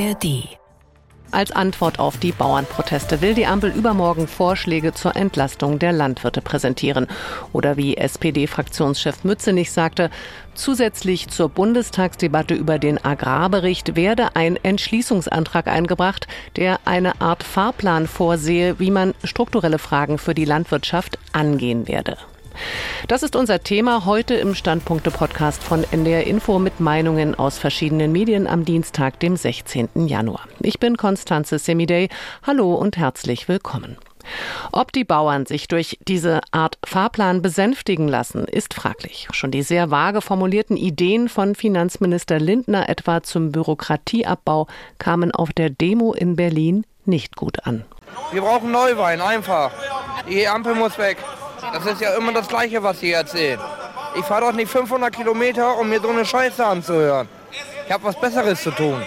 ARD als Antwort auf die Bauernproteste will die Ampel übermorgen Vorschläge zur Entlastung der Landwirte präsentieren. Oder wie SPD-Fraktionschef Mützenich sagte, zusätzlich zur Bundestagsdebatte über den Agrarbericht werde ein Entschließungsantrag eingebracht, der eine Art Fahrplan vorsehe, wie man strukturelle Fragen für die Landwirtschaft angehen werde. Das ist unser Thema heute im Standpunkte-Podcast von NDR Info mit Meinungen aus verschiedenen Medien am Dienstag, dem 16. Januar. Ich bin Konstanze Semidey. Hallo und herzlich willkommen. Ob die Bauern sich durch diese Art Fahrplan besänftigen lassen, ist fraglich. Schon die sehr vage formulierten Ideen von Finanzminister Lindner etwa zum Bürokratieabbau kamen auf der Demo in Berlin nicht gut an. Wir brauchen Neuwein, einfach. Die Ampel muss weg. Das ist ja immer das Gleiche, was Sie erzählen. Ich fahre doch nicht 500 Kilometer, um mir so eine Scheiße anzuhören. Ich habe was Besseres zu tun.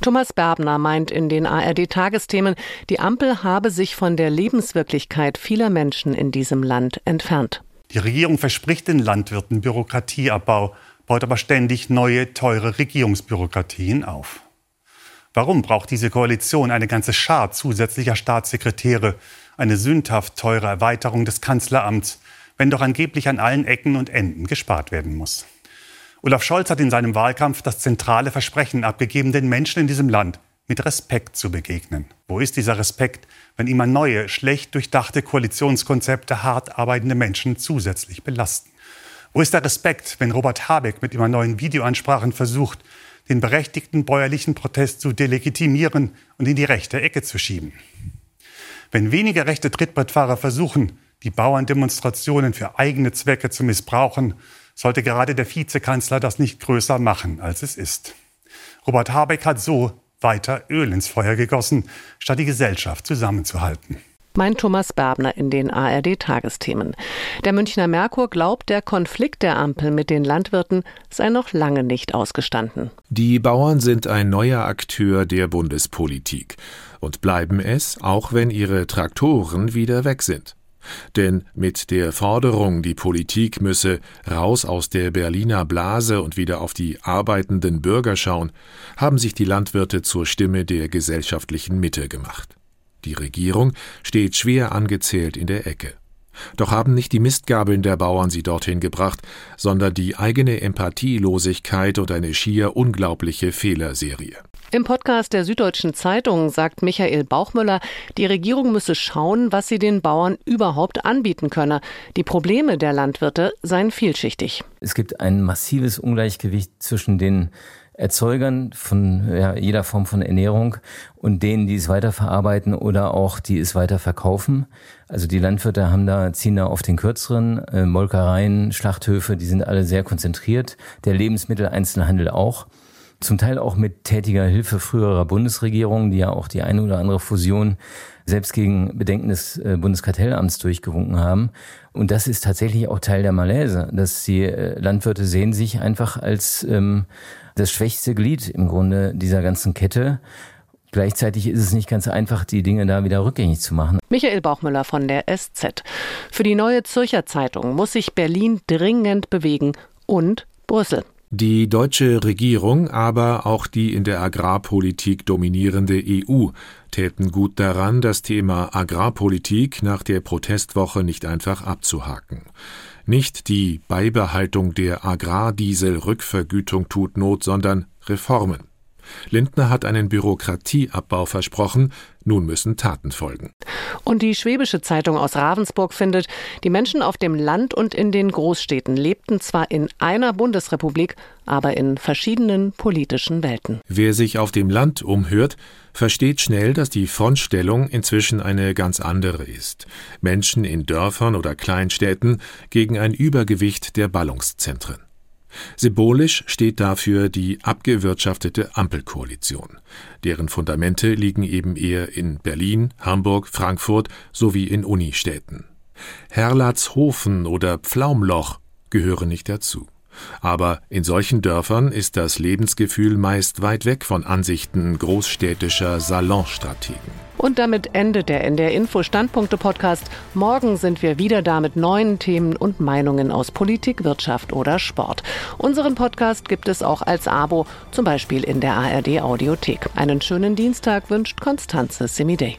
Thomas Berbner meint in den ARD-Tagesthemen, die Ampel habe sich von der Lebenswirklichkeit vieler Menschen in diesem Land entfernt. Die Regierung verspricht den Landwirten Bürokratieabbau, baut aber ständig neue, teure Regierungsbürokratien auf. Warum braucht diese Koalition eine ganze Schar zusätzlicher Staatssekretäre, eine sündhaft teure Erweiterung des Kanzleramts, wenn doch angeblich an allen Ecken und Enden gespart werden muss. Olaf Scholz hat in seinem Wahlkampf das zentrale Versprechen abgegeben, den Menschen in diesem Land mit Respekt zu begegnen. Wo ist dieser Respekt, wenn immer neue, schlecht durchdachte Koalitionskonzepte hart arbeitende Menschen zusätzlich belasten? Wo ist der Respekt, wenn Robert Habeck mit immer neuen Videoansprachen versucht, den berechtigten bäuerlichen Protest zu delegitimieren und in die rechte Ecke zu schieben? Wenn weniger rechte Trittbrettfahrer versuchen, die Bauerndemonstrationen für eigene Zwecke zu missbrauchen, sollte gerade der Vizekanzler das nicht größer machen, als es ist. Robert Habeck hat so weiter Öl ins Feuer gegossen, statt die Gesellschaft zusammenzuhalten. Mein Thomas Berbner in den ARD-Tagesthemen. Der Münchner Merkur glaubt, der Konflikt der Ampel mit den Landwirten sei noch lange nicht ausgestanden. Die Bauern sind ein neuer Akteur der Bundespolitik und bleiben es, auch wenn ihre Traktoren wieder weg sind. Denn mit der Forderung, die Politik müsse raus aus der Berliner Blase und wieder auf die arbeitenden Bürger schauen, haben sich die Landwirte zur Stimme der gesellschaftlichen Mitte gemacht. Die Regierung steht schwer angezählt in der Ecke. Doch haben nicht die Mistgabeln der Bauern sie dorthin gebracht, sondern die eigene Empathielosigkeit und eine schier unglaubliche Fehlerserie. Im Podcast der Süddeutschen Zeitung sagt Michael Bauchmüller, die Regierung müsse schauen, was sie den Bauern überhaupt anbieten könne. Die Probleme der Landwirte seien vielschichtig. Es gibt ein massives Ungleichgewicht zwischen den Erzeugern von ja, jeder Form von Ernährung und denen, die es weiterverarbeiten oder auch die es weiterverkaufen. Also die Landwirte haben da, ziehen da auf den kürzeren, äh, Molkereien, Schlachthöfe, die sind alle sehr konzentriert. Der Lebensmitteleinzelhandel auch. Zum Teil auch mit tätiger Hilfe früherer Bundesregierungen, die ja auch die eine oder andere Fusion selbst gegen Bedenken des äh, Bundeskartellamts durchgewunken haben. Und das ist tatsächlich auch Teil der Malaise, dass die äh, Landwirte sehen sich einfach als ähm, das schwächste Glied im Grunde dieser ganzen Kette. Gleichzeitig ist es nicht ganz einfach, die Dinge da wieder rückgängig zu machen. Michael Bauchmüller von der SZ. Für die neue Zürcher Zeitung muss sich Berlin dringend bewegen und Brüssel. Die deutsche Regierung, aber auch die in der Agrarpolitik dominierende EU täten gut daran, das Thema Agrarpolitik nach der Protestwoche nicht einfach abzuhaken. Nicht die Beibehaltung der Agrardieselrückvergütung tut Not, sondern Reformen. Lindner hat einen Bürokratieabbau versprochen, nun müssen Taten folgen. Und die Schwäbische Zeitung aus Ravensburg findet, die Menschen auf dem Land und in den Großstädten lebten zwar in einer Bundesrepublik, aber in verschiedenen politischen Welten. Wer sich auf dem Land umhört, versteht schnell, dass die Frontstellung inzwischen eine ganz andere ist. Menschen in Dörfern oder Kleinstädten gegen ein Übergewicht der Ballungszentren. Symbolisch steht dafür die abgewirtschaftete Ampelkoalition. Deren Fundamente liegen eben eher in Berlin, Hamburg, Frankfurt sowie in Unistädten. Herlatshofen oder Pflaumloch gehören nicht dazu. Aber in solchen Dörfern ist das Lebensgefühl meist weit weg von Ansichten großstädtischer Salonstrategen. Und damit endet der NDR Info Standpunkte Podcast. Morgen sind wir wieder da mit neuen Themen und Meinungen aus Politik, Wirtschaft oder Sport. Unseren Podcast gibt es auch als Abo, zum Beispiel in der ARD Audiothek. Einen schönen Dienstag wünscht Konstanze Semidey.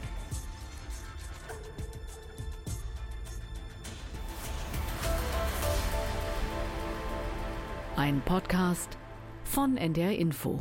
Ein Podcast von NDR Info.